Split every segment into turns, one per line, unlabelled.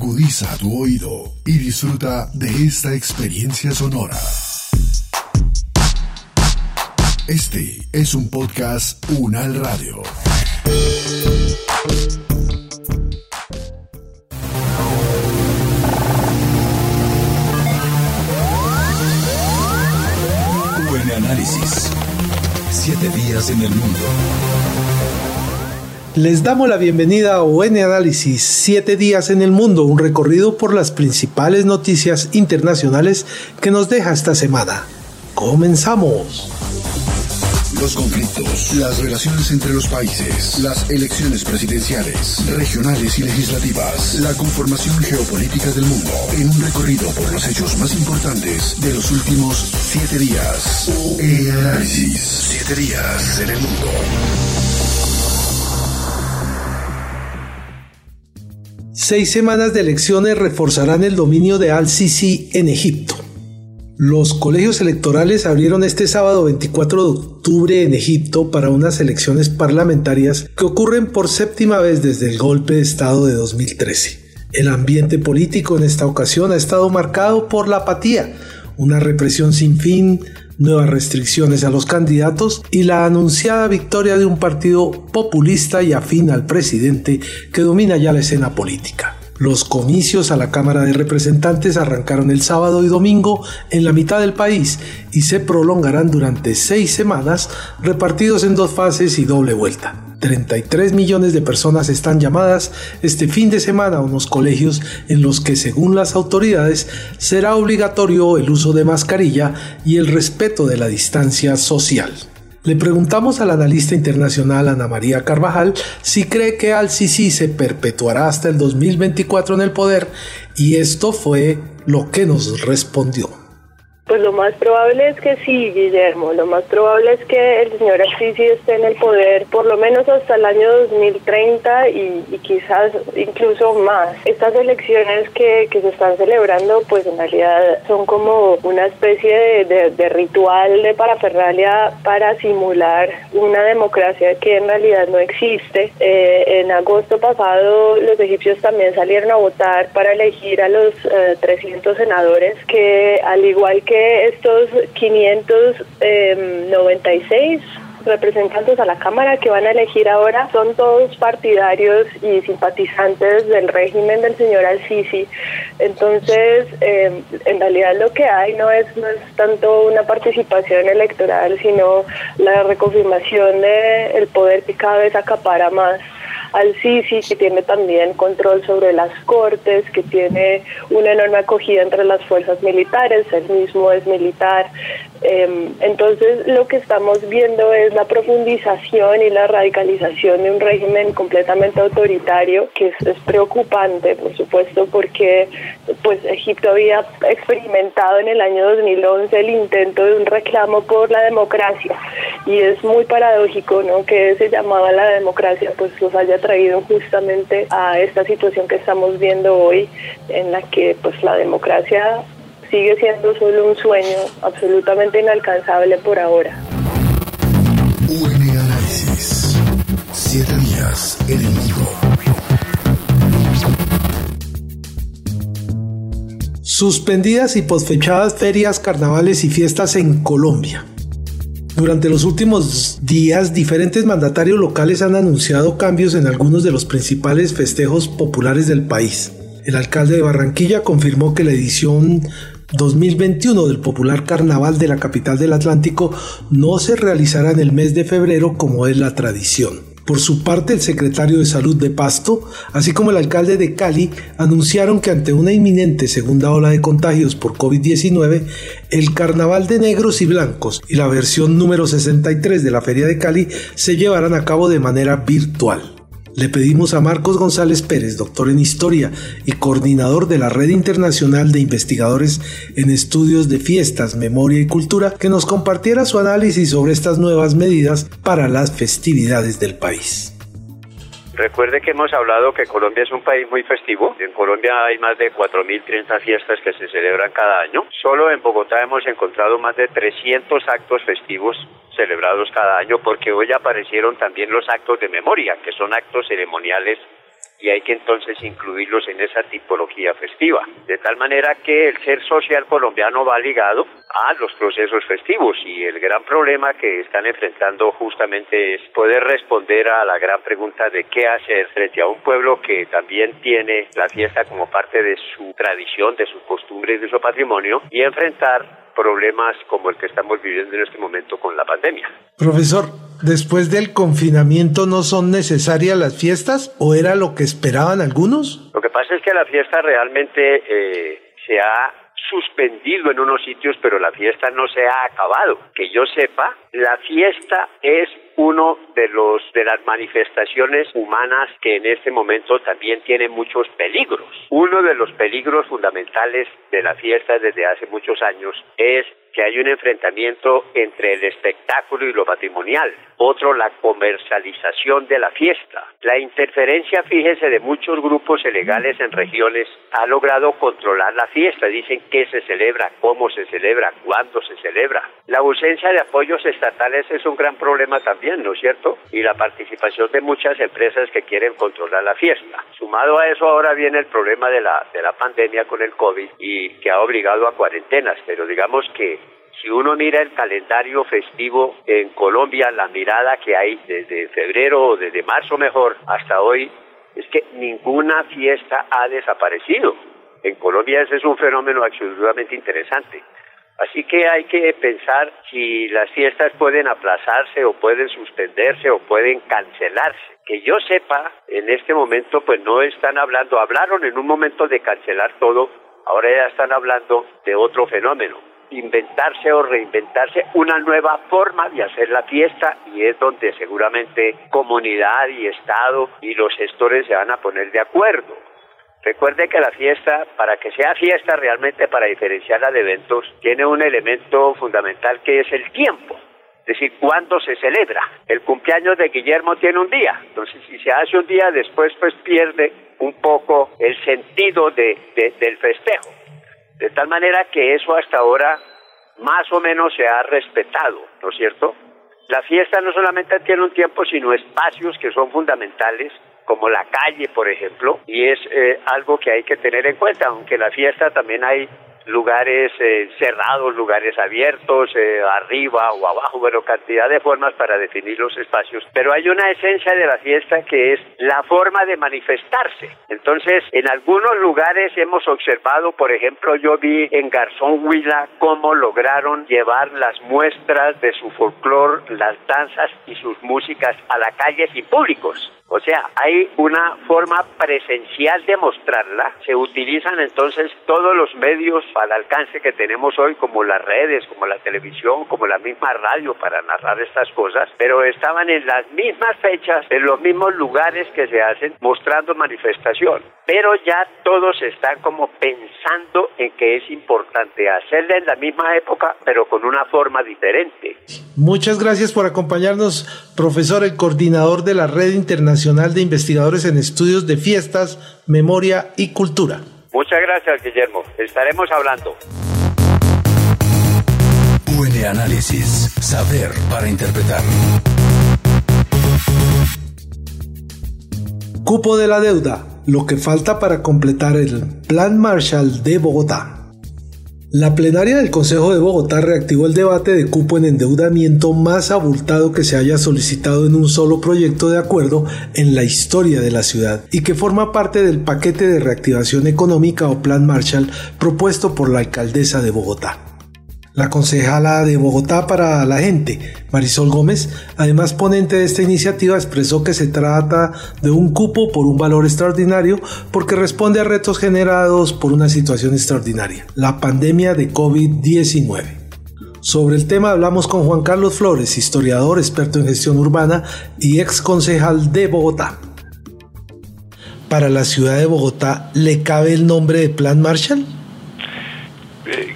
Agudiza tu oído y disfruta de esta experiencia sonora. Este es un podcast Unal Radio. Buen análisis. Siete días en el mundo.
Les damos la bienvenida a UN Análisis, 7 días en el mundo, un recorrido por las principales noticias internacionales que nos deja esta semana. Comenzamos.
Los conflictos, las relaciones entre los países, las elecciones presidenciales, regionales y legislativas, la conformación geopolítica del mundo, en un recorrido por los hechos más importantes de los últimos siete días. UN Análisis, siete días en el mundo.
Seis semanas de elecciones reforzarán el dominio de Al-Sisi en Egipto. Los colegios electorales abrieron este sábado 24 de octubre en Egipto para unas elecciones parlamentarias que ocurren por séptima vez desde el golpe de Estado de 2013. El ambiente político en esta ocasión ha estado marcado por la apatía, una represión sin fin, nuevas restricciones a los candidatos y la anunciada victoria de un partido populista y afín al presidente que domina ya la escena política. Los comicios a la Cámara de Representantes arrancaron el sábado y domingo en la mitad del país y se prolongarán durante seis semanas repartidos en dos fases y doble vuelta. 33 millones de personas están llamadas este fin de semana a unos colegios en los que, según las autoridades, será obligatorio el uso de mascarilla y el respeto de la distancia social. Le preguntamos al analista internacional Ana María Carvajal si cree que Al-Sisi se perpetuará hasta el 2024 en el poder y esto fue lo que nos respondió.
Pues lo más probable es que sí, Guillermo. Lo más probable es que el señor Assisi esté en el poder por lo menos hasta el año 2030 y, quizás incluso más. Estas elecciones que, se están celebrando, pues en realidad son como una especie de, ritual de parafernalia para simular una democracia que en realidad no existe. Eh, en agosto pasado los egipcios también salieron a votar para elegir a los 300 eh, senadores que al igual que estos 596 representantes a la Cámara que van a elegir ahora son todos partidarios y simpatizantes del régimen del señor Al-Sisi. Entonces, em, en realidad lo que hay no es, no es tanto una participación electoral, sino la reconfirmación del el poder que cada vez acapara más al Sisi, que tiene también control sobre las cortes, que tiene una enorme acogida entre las fuerzas militares, él mismo es militar. Em, entonces lo que estamos viendo es la profundización y la radicalización de un régimen completamente autoritario, que es, preocupante, por supuesto, porque pues Egipto había experimentado en el año 2011 el intento de un reclamo por la democracia y es muy paradójico ¿no? que ese llamado a la democracia pues los haya traído justamente a esta situación que estamos viendo hoy en la que pues la democracia sigue siendo solo un sueño absolutamente inalcanzable por ahora.
UN Análisis. Siete días en el mundo.
Suspendidas y posfechadas ferias, carnavales y fiestas en Colombia. Durante los últimos días, diferentes mandatarios locales han anunciado cambios en algunos de los principales festejos populares del país. El alcalde de Barranquilla confirmó que la edición 2021 del popular carnaval de la capital del Atlántico no se realizará en el mes de febrero como es la tradición. Por su parte, el secretario de Salud de Pasto, así como el alcalde de Cali, anunciaron que ante una inminente segunda ola de contagios por COVID-19, el Carnaval de Negros y Blancos y la versión número 63 de la Feria de Cali se llevarán a cabo de manera virtual. Le pedimos a Marcos González Pérez, doctor en Historia y coordinador de la Red Internacional de Investigadores en Estudios de Fiestas, Memoria y Cultura, que nos compartiera su análisis sobre estas nuevas medidas para las festividades del país.
Recuerde que hemos hablado que Colombia es un país muy festivo. En Colombia hay más de 4.030 fiestas que se celebran cada año. Solo en Bogotá hemos encontrado más de 300 actos festivos celebrados cada año porque hoy aparecieron también los actos de memoria, que son actos ceremoniales y hay que entonces incluirlos en esa tipología festiva. De tal manera que el ser social colombiano va ligado a los procesos festivos y el gran problema que están enfrentando justamente es poder responder a la gran pregunta de qué hacer frente a un pueblo que también tiene la fiesta como parte de su tradición, de su costumbre y de su patrimonio y enfrentar problemas como el que estamos viviendo en este momento con la pandemia.
Profesor, después del confinamiento no son necesarias las fiestas o era lo que esperaban algunos?
Lo que pasa es que la fiesta realmente eh, se ha suspendido en unos sitios, pero la fiesta no se ha acabado. Que yo sepa, la fiesta es uno de los de las manifestaciones humanas que en este momento también tiene muchos peligros. Uno de los peligros fundamentales de la fiesta desde hace muchos años es que hay un enfrentamiento entre el espectáculo y lo patrimonial. Otro, la comercialización de la fiesta. La interferencia, fíjese, de muchos grupos ilegales en regiones ha logrado controlar la fiesta. Dicen qué se celebra, cómo se celebra, cuándo se celebra. La ausencia de apoyos estatales es un gran problema también, ¿no es cierto? Y la participación de muchas empresas que quieren controlar la fiesta. Sumado a eso ahora viene el problema de la, de la pandemia con el COVID y que ha obligado a cuarentenas, pero digamos que si uno mira el calendario festivo en Colombia, la mirada que hay desde febrero o desde marzo mejor hasta hoy, es que ninguna fiesta ha desaparecido. En Colombia ese es un fenómeno absolutamente interesante. Así que hay que pensar si las fiestas pueden aplazarse o pueden suspenderse o pueden cancelarse. Que yo sepa, en este momento pues no están hablando, hablaron en un momento de cancelar todo, ahora ya están hablando de otro fenómeno inventarse o reinventarse una nueva forma de hacer la fiesta y es donde seguramente comunidad y Estado y los gestores se van a poner de acuerdo. Recuerde que la fiesta, para que sea fiesta realmente para diferenciarla de eventos, tiene un elemento fundamental que es el tiempo. Es decir, cuándo se celebra. El cumpleaños de Guillermo tiene un día. Entonces, si se hace un día después, pues pierde un poco el sentido de, del festejo. De tal manera que eso hasta ahora más o menos se ha respetado, ¿no es cierto? La fiesta no solamente tiene un tiempo, sino espacios que son fundamentales, como la calle, por ejemplo, y es eh, algo que hay que tener en cuenta, aunque la fiesta también hay lugares eh, cerrados, lugares abiertos, eh, arriba o abajo, bueno, cantidad de formas para definir los espacios. Pero hay una esencia de la fiesta que es la forma de manifestarse. Entonces, en algunos lugares hemos observado, por ejemplo, yo vi en Garzón Huila cómo lograron llevar las muestras de su folclore, las danzas y sus músicas a la calle sin públicos. O sea, hay una forma presencial de mostrarla. Se utilizan entonces todos los medios al alcance que tenemos hoy, como las redes, como la televisión, como la misma radio para narrar estas cosas, pero estaban en las mismas fechas, en los mismos lugares que se hacen, mostrando manifestación. Pero ya todos están como pensando en que es importante hacerla en la misma época, pero con una forma diferente.
Muchas gracias por acompañarnos, profesor, el coordinador de la Red Internacional de Investigadores en Estudios de Fiestas, Memoria y Cultura.
Muchas gracias, Guillermo. Estaremos hablando.
UN Análisis. Saber para interpretar.
Cupo de la deuda. Lo que falta para completar el Plan Marshall de Bogotá. La plenaria del Consejo de Bogotá reactivó el debate de cupo en endeudamiento más abultado que se haya solicitado en un solo proyecto de acuerdo en la historia de la ciudad y que forma parte del paquete de reactivación económica o Plan Marshall propuesto por la alcaldesa de Bogotá. La concejala de Bogotá para la gente, Marisol Gómez, además ponente de esta iniciativa, expresó que se trata de un cupo por un valor extraordinario porque responde a retos generados por una situación extraordinaria, la pandemia de COVID-19. Sobre el tema hablamos con Juan Carlos Flores, historiador, experto en gestión urbana y ex concejal de Bogotá. ¿Para la ciudad de Bogotá le cabe el nombre de Plan Marshall?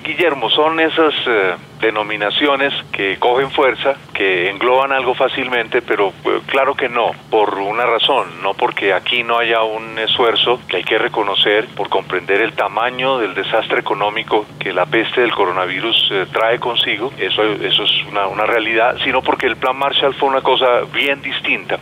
Guillermo, son esas eh, denominaciones que cogen fuerza, que engloban algo fácilmente, pero eh, claro que no, por una razón, no porque aquí no haya un esfuerzo que hay que reconocer por comprender el tamaño del desastre económico que la peste del coronavirus eh, trae consigo, eso, eso es una, realidad, sino porque el plan Marshall fue una cosa bien distinta.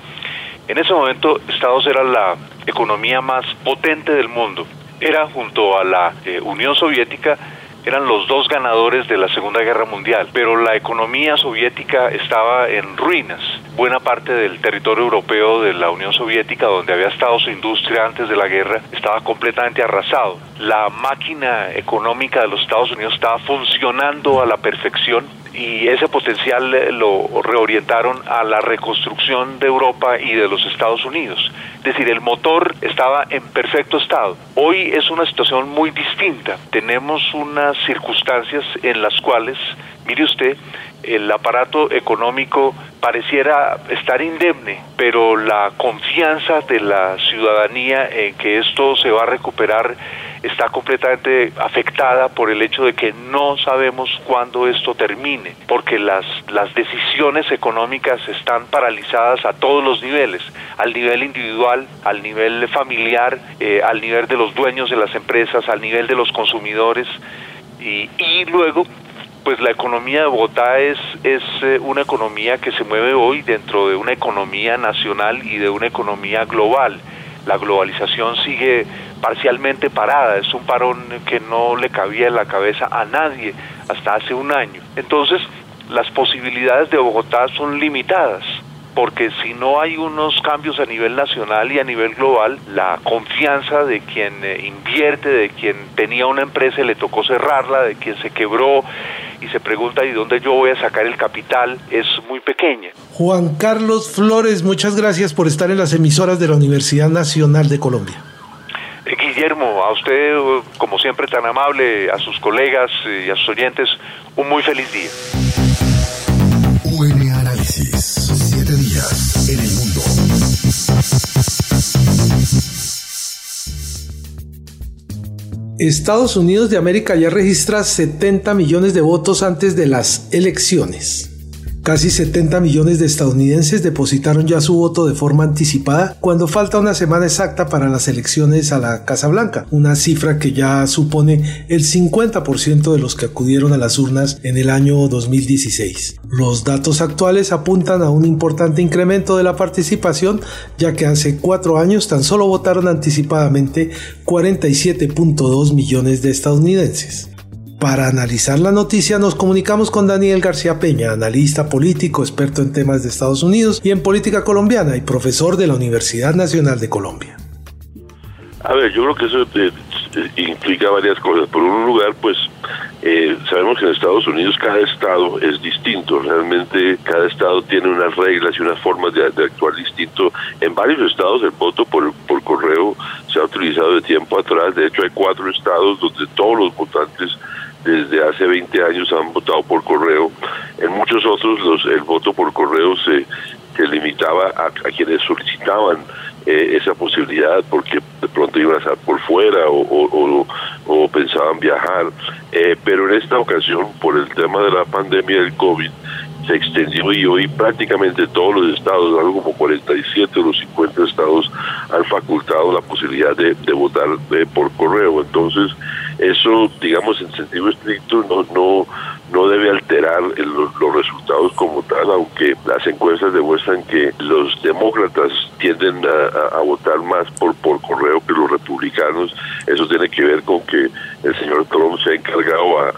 En ese momento Estados era la economía más potente del mundo. Era junto a la eh, Unión Soviética eran los dos ganadores de la Segunda Guerra Mundial, pero la economía soviética estaba en ruinas. Buena parte del territorio europeo de la Unión Soviética, donde había estado su industria antes de la guerra, estaba completamente arrasado. La máquina económica de los Estados Unidos estaba funcionando a la perfección y ese potencial eh, lo reorientaron a la reconstrucción de Europa y de los Estados Unidos. Es decir, el motor estaba en perfecto estado. Hoy es una situación muy distinta. Tenemos unas circunstancias en las cuales, mire usted, el aparato económico pareciera estar indemne, pero la confianza de la ciudadanía en que esto se va a recuperar está completamente afectada por el hecho de que no sabemos cuándo esto termine, porque las, las decisiones económicas están paralizadas a todos los niveles, al nivel individual, al nivel familiar, eh, al nivel de los dueños de las empresas, al nivel de los consumidores, y, y luego pues la economía de Bogotá es, es eh, una economía que se mueve hoy dentro de una economía nacional y de una economía global. La globalización sigue parcialmente parada, es un parón que no le cabía en la cabeza a nadie hasta hace un año. Entonces, las posibilidades de Bogotá son limitadas porque si no hay unos cambios a nivel nacional y a nivel global, la confianza de quien eh, invierte, de quien tenía una empresa y le tocó cerrarla, de quien se quebró y se pregunta ¿y dónde yo voy a sacar el capital? es muy pequeña.
Juan Carlos Flores, muchas gracias por estar en las emisoras de la Universidad Nacional de Colombia.
Eh, Guillermo, a usted, como siempre tan amable, a sus colegas y a sus oyentes, un muy feliz día.
Estados Unidos de América ya registra 70 millones de votos antes de las elecciones. Casi 70 millones de estadounidenses depositaron ya su voto de forma anticipada cuando falta una semana exacta para las elecciones a la Casa Blanca, una cifra que ya supone el 50% de los que acudieron a las urnas en el año 2016. Los datos actuales apuntan a un importante incremento de la participación, ya que hace cuatro años tan solo votaron anticipadamente 47.2 millones de estadounidenses. Para analizar la noticia nos comunicamos con Daniel García Peña, analista político, experto en temas de Estados Unidos y en política colombiana y profesor de la Universidad Nacional de Colombia.
A ver, yo creo que eso eh, implica varias cosas. Por un lugar, pues eh, sabemos que en Estados Unidos cada estado es distinto. Realmente cada estado tiene unas reglas y unas formas de, actuar distinto. En varios estados el voto por correo se ha utilizado de tiempo atrás. De hecho, hay cuatro estados donde todos los votantes desde hace 20 años han votado por correo. En muchos otros los, el voto por correo se, limitaba a, quienes solicitaban eh, esa posibilidad porque de pronto iban a estar por fuera o, o, pensaban viajar. Eh, pero en esta ocasión, por el tema de la pandemia del COVID, se extendió y hoy prácticamente todos los estados, algo como 47 o los 50 estados, han facultado la posibilidad de, votar eh, por correo. Entonces, eso, digamos, en sentido estricto, no, no, no debe alterar los resultados como tal, aunque las encuestas demuestran que los demócratas tienden a, votar más por, correo que los republicanos. Eso tiene que ver con que el señor Trump se ha encargado a,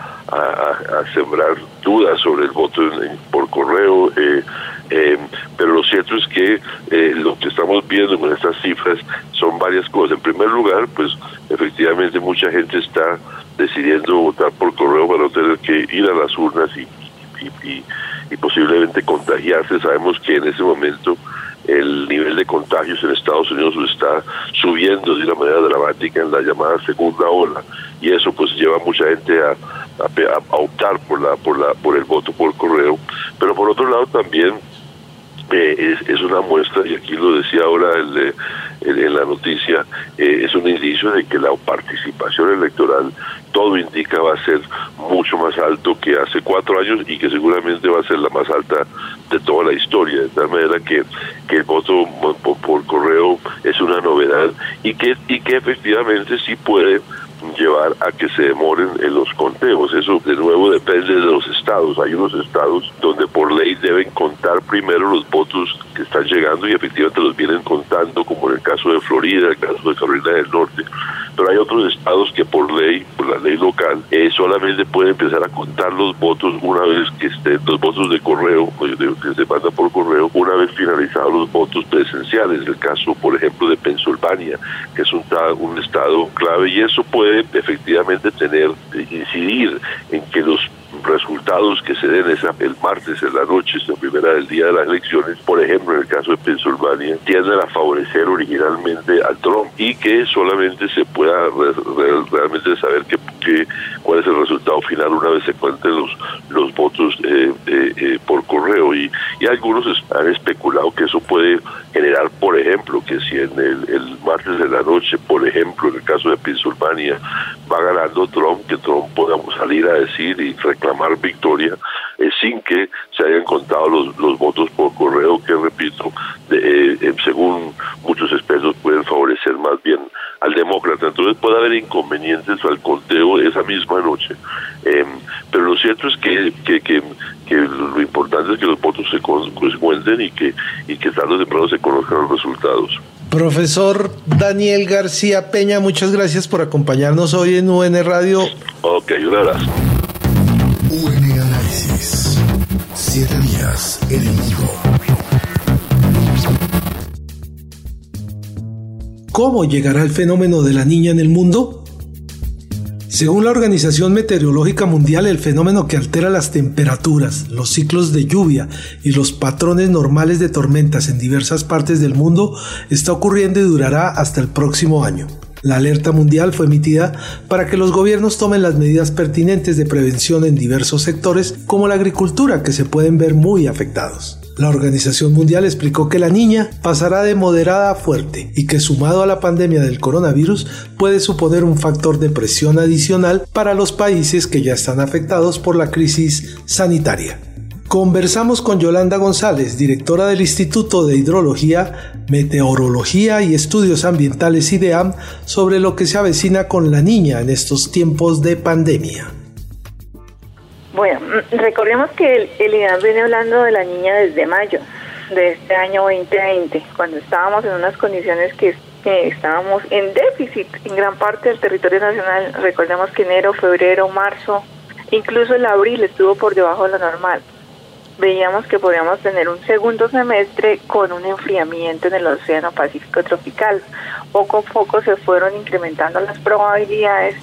sembrar dudas sobre el voto por correo. Eh, eh, pero lo cierto es que eh, lo que estamos viendo con estas cifras son varias cosas. En primer lugar, pues efectivamente mucha gente está decidiendo votar por correo para no tener que ir a las urnas y, y, posiblemente contagiarse. Sabemos que en ese momento el nivel de contagios en Estados Unidos está subiendo de una manera dramática en la llamada segunda ola y eso pues lleva a mucha gente a, a, optar por la por la por el voto por correo. Pero por otro lado también eh, es, una muestra, y aquí lo decía ahora el, en la noticia, eh, es un indicio de que la participación electoral, todo indica, va a ser mucho más alto que hace cuatro años y que seguramente va a ser la más alta de toda la historia, de tal manera que, que el voto por, por correo es una novedad y que, y que efectivamente sí puede llevar a que se demoren en los conteos. Eso de nuevo depende de los estados. Hay unos estados donde por ley deben contar primero los votos que están llegando y efectivamente los vienen contando, como en el caso de Florida, el caso de Carolina del Norte. Pero hay otros estados que por ley, por la ley local, eh, solamente pueden empezar a contar los votos una vez que estén los votos de correo, que se manda por correo, una vez finalizados los votos presenciales. El caso, por ejemplo, de Pensilvania, que es un, un estado clave, y eso puede efectivamente tener, eh, incidir en que los resultados que se den esa, el martes en la noche, esta primera del día de las elecciones, por ejemplo, en el caso de Pensilvania, tienden a favorecer originalmente a Trump y que solamente se pueda realmente saber que, cuál es el resultado final una vez se cuenten los, los votos eh, eh, eh, por correo. Y, y algunos han especulado que eso puede generar, por ejemplo, que si en el, el martes de la noche, por ejemplo, en el caso de Pensilvania, va ganando Trump, que Trump podamos salir a decir y reclamar victoria eh, sin que se hayan contado los, los votos por correo, que repito, de, eh, según muchos expertos pueden favorecer más bien al demócrata. Entonces puede haber inconvenientes al conteo esa misma noche. Em, pero lo cierto es que, que, que, lo importante es que los votos se, cuenten y que, y que tarde o temprano se conozcan los resultados.
Profesor Daniel García Peña, muchas gracias por acompañarnos hoy en UN Radio.
Ok, un abrazo.
UN Análisis. Siete días en.
¿Cómo llegará el fenómeno de la niña en el mundo? Según la Organización Meteorológica Mundial, el fenómeno que altera las temperaturas, los ciclos de lluvia y los patrones normales de tormentas en diversas partes del mundo está ocurriendo y durará hasta el próximo año. La alerta mundial fue emitida para que los gobiernos tomen las medidas pertinentes de prevención en diversos sectores como la agricultura que se pueden ver muy afectados. La Organización Mundial explicó que la niña pasará de moderada a fuerte y que sumado a la pandemia del coronavirus puede suponer un factor de presión adicional para los países que ya están afectados por la crisis sanitaria. Conversamos con Yolanda González, directora del Instituto de Hidrología, Meteorología y Estudios Ambientales IDEAM, sobre lo que se avecina con la niña en estos tiempos de pandemia.
Bueno, mm, recordemos que el, el viene hablando de la niña desde mayo de este año 2020, cuando estábamos en unas condiciones que, estábamos en déficit en gran parte del territorio nacional. Recordemos que enero, febrero, marzo, incluso el abril estuvo por debajo de lo normal. Veíamos que podíamos tener un segundo semestre con un enfriamiento en el Océano Pacífico tropical. Poco a poco se fueron incrementando las probabilidades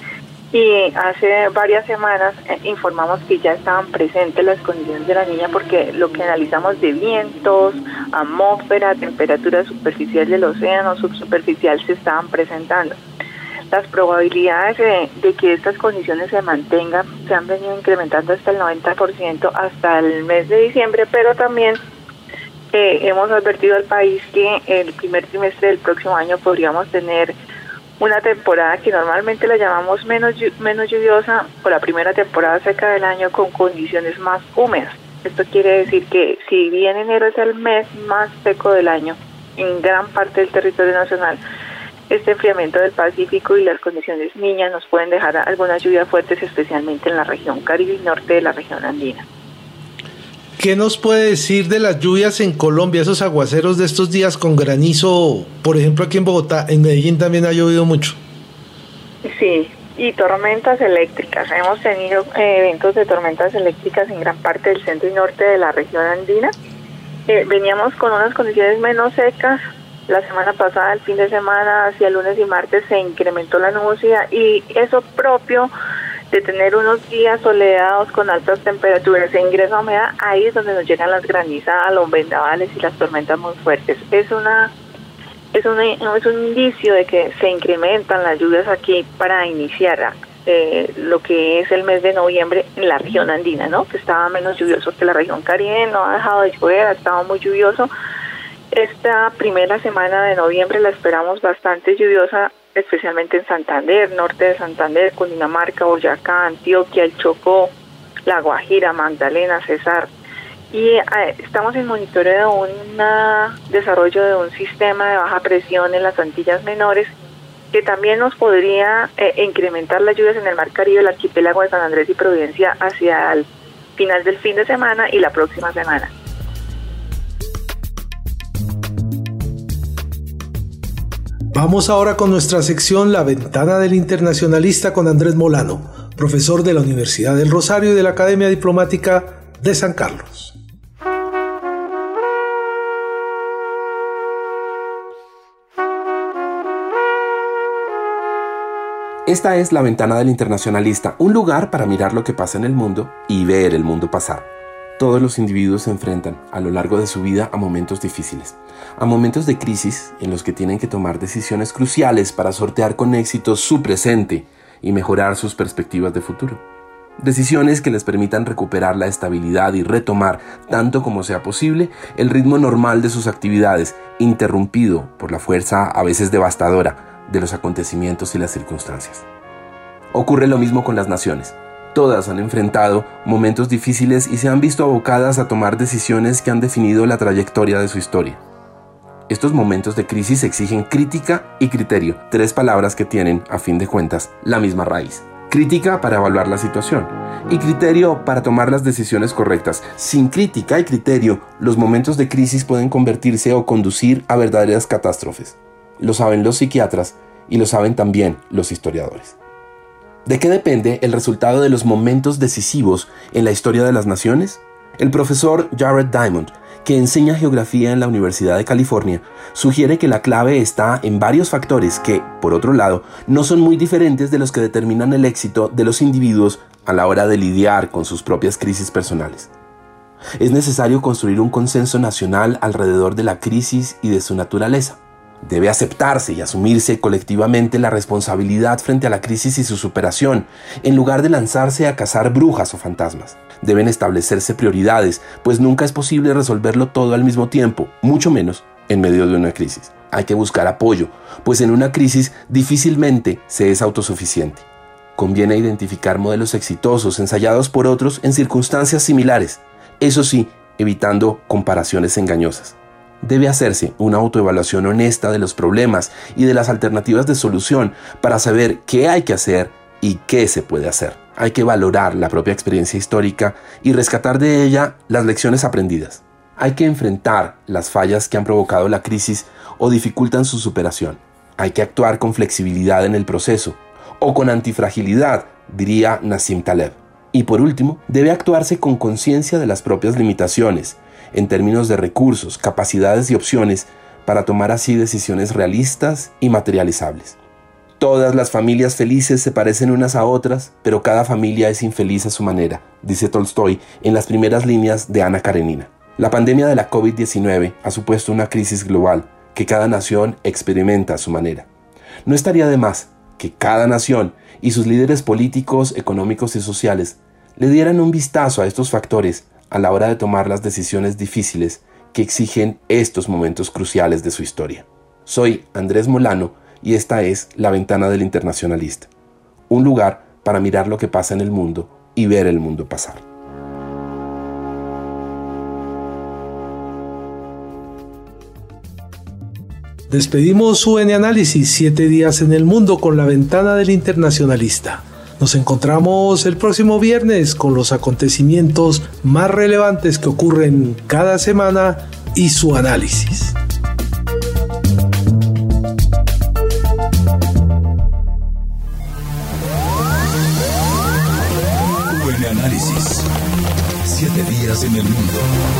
y hace varias semanas eh, informamos que ya estaban presentes las condiciones de la niña porque lo que analizamos de vientos, atmósfera, temperatura superficial del océano, subsuperficial se estaban presentando. Las probabilidades de, que estas condiciones se mantengan se han venido incrementando hasta el 90% hasta el mes de diciembre, pero también eh, hemos advertido al país que el primer trimestre del próximo año podríamos tener una temporada que normalmente la llamamos menos, menos lluviosa o la primera temporada seca del año con condiciones más húmedas. Esto quiere decir que si bien enero es el mes más seco del año en gran parte del territorio nacional, este enfriamiento del Pacífico y las condiciones niñas nos pueden dejar algunas lluvias fuertes, especialmente en la región caribe y norte de la región andina.
¿Qué nos puede decir de las lluvias en Colombia, esos aguaceros de estos días con granizo? Por ejemplo, aquí en Bogotá, en Medellín también ha llovido mucho.
Sí, y tormentas eléctricas. Hemos tenido eh, eventos de tormentas eléctricas en gran parte del centro y norte de la región andina. Eh, veníamos con unas condiciones menos secas. La semana pasada, el fin de semana, hacia lunes y martes, se incrementó la nubosidad y eso propio de tener unos días soleados con altas temperaturas e ingreso a humedad, ahí es donde nos llegan las granizadas, los vendavales y las tormentas muy fuertes. Es una es un, es un indicio de que se incrementan las lluvias aquí para iniciar eh, lo que es el mes de noviembre en la región andina, ¿no? Que estaba menos lluvioso que la región caribe, no ha dejado de llover, ha estado muy lluvioso. Esta primera semana de noviembre la esperamos bastante lluviosa especialmente en Santander, norte de Santander, Cundinamarca, Boyacá, Antioquia, el Chocó, La Guajira, Magdalena, Cesar. Y eh, estamos en monitoreo de un desarrollo de un sistema de baja presión en las Antillas Menores que también nos podría eh, incrementar las lluvias en el Mar Caribe, el archipiélago de San Andrés y Providencia hacia el final del fin de semana y la próxima semana.
Vamos ahora con nuestra sección La ventana del internacionalista con Andrés Molano, profesor de la Universidad del Rosario y de la Academia Diplomática de San Carlos.
Esta es la ventana del internacionalista, un lugar para mirar lo que pasa en el mundo y ver el mundo pasar. Todos los individuos se enfrentan a lo largo de su vida a momentos difíciles, a momentos de crisis en los que tienen que tomar decisiones cruciales para sortear con éxito su presente y mejorar sus perspectivas de futuro. Decisiones que les permitan recuperar la estabilidad y retomar, tanto como sea posible, el ritmo normal de sus actividades, interrumpido por la fuerza a veces devastadora de los acontecimientos y las circunstancias. Ocurre lo mismo con las naciones. Todas han enfrentado momentos difíciles y se han visto abocadas a tomar decisiones que han definido la trayectoria de su historia. Estos momentos de crisis exigen crítica y criterio, tres palabras que tienen, a fin de cuentas, la misma raíz. Crítica para evaluar la situación y criterio para tomar las decisiones correctas. Sin crítica y criterio, los momentos de crisis pueden convertirse o conducir a verdaderas catástrofes. Lo saben los psiquiatras y lo saben también los historiadores. ¿De qué depende el resultado de los momentos decisivos en la historia de las naciones? El profesor Jared Diamond, que enseña geografía en la Universidad de California, sugiere que la clave está en varios factores que, por otro lado, no son muy diferentes de los que determinan el éxito de los individuos a la hora de lidiar con sus propias crisis personales. Es necesario construir un consenso nacional alrededor de la crisis y de su naturaleza. Debe aceptarse y asumirse colectivamente la responsabilidad frente a la crisis y su superación, en lugar de lanzarse a cazar brujas o fantasmas. Deben establecerse prioridades, pues nunca es posible resolverlo todo al mismo tiempo, mucho menos en medio de una crisis. Hay que buscar apoyo, pues en una crisis difícilmente se es autosuficiente. Conviene identificar modelos exitosos ensayados por otros en circunstancias similares, eso sí, evitando comparaciones engañosas debe hacerse una autoevaluación honesta de los problemas y de las alternativas de solución para saber qué hay que hacer y qué se puede hacer. Hay que valorar la propia experiencia histórica y rescatar de ella las lecciones aprendidas. Hay que enfrentar las fallas que han provocado la crisis o dificultan su superación. Hay que actuar con flexibilidad en el proceso o con antifragilidad, diría Nassim Taleb. Y por último, debe actuarse con conciencia de las propias limitaciones en términos de recursos, capacidades y opciones para tomar así decisiones realistas y materializables. Todas las familias felices se parecen unas a otras, pero cada familia es infeliz a su manera, dice Tolstoy en las primeras líneas de Ana Karenina. La pandemia de la COVID-19 ha supuesto una crisis global que cada nación experimenta a su manera. No estaría de más que cada nación y sus líderes políticos, económicos y sociales le dieran un vistazo a estos factores a la hora de tomar las decisiones difíciles que exigen estos momentos cruciales de su historia. Soy Andrés Molano y esta es La Ventana del Internacionalista, un lugar para mirar lo que pasa en el mundo y ver el mundo pasar.
Despedimos UN Análisis, siete días en el mundo con la ventana del internacionalista. Nos encontramos el próximo viernes con los acontecimientos más relevantes que ocurren cada semana y su análisis.
Buen análisis. Siete días en el mundo.